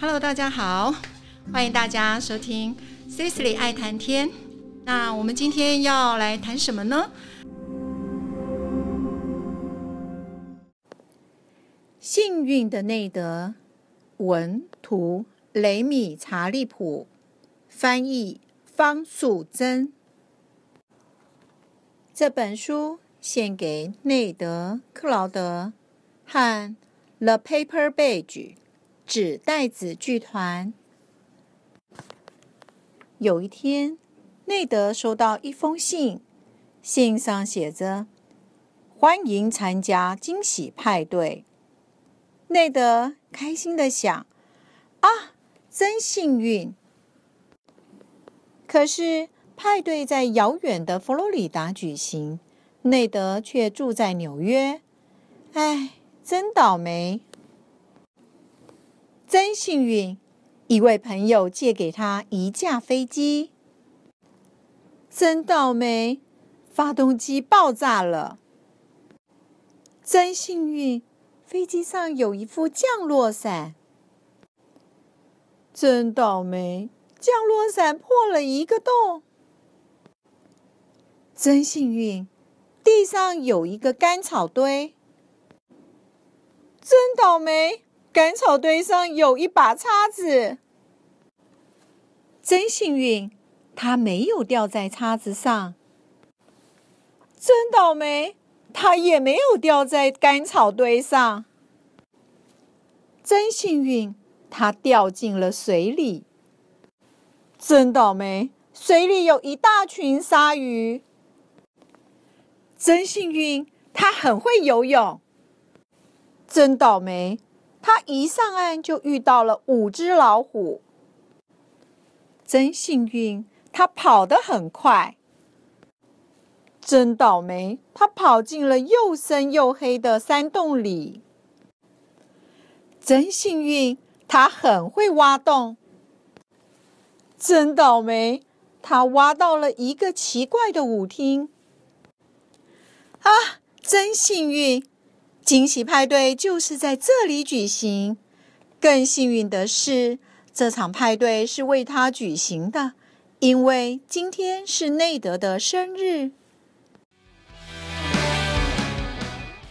Hello，大家好，欢迎大家收听 Cecily 爱谈天。那我们今天要来谈什么呢？幸运的内德，文图雷米查利普，翻译方素珍。这本书献给内德·克劳德和 The Paper Badge 纸袋子剧团。有一天，内德收到一封信，信上写着：“欢迎参加惊喜派对。”内德开心的想：“啊，真幸运！”可是派对在遥远的佛罗里达举行，内德却住在纽约。唉，真倒霉！真幸运，一位朋友借给他一架飞机。真倒霉，发动机爆炸了。真幸运。飞机上有一副降落伞，真倒霉！降落伞破了一个洞。真幸运，地上有一个干草堆。真倒霉！干草堆上有一把叉子。真幸运，它没有掉在叉子上。真倒霉！它也没有掉在干草堆上。真幸运，它掉进了水里。真倒霉，水里有一大群鲨鱼。真幸运，它很会游泳。真倒霉，他一上岸就遇到了五只老虎。真幸运，他跑得很快。真倒霉，他跑进了又深又黑的山洞里。真幸运，他很会挖洞。真倒霉，他挖到了一个奇怪的舞厅。啊，真幸运，惊喜派对就是在这里举行。更幸运的是，这场派对是为他举行的，因为今天是内德的生日。